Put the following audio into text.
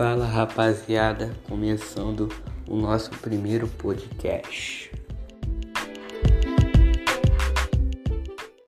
Fala rapaziada, começando o nosso primeiro podcast.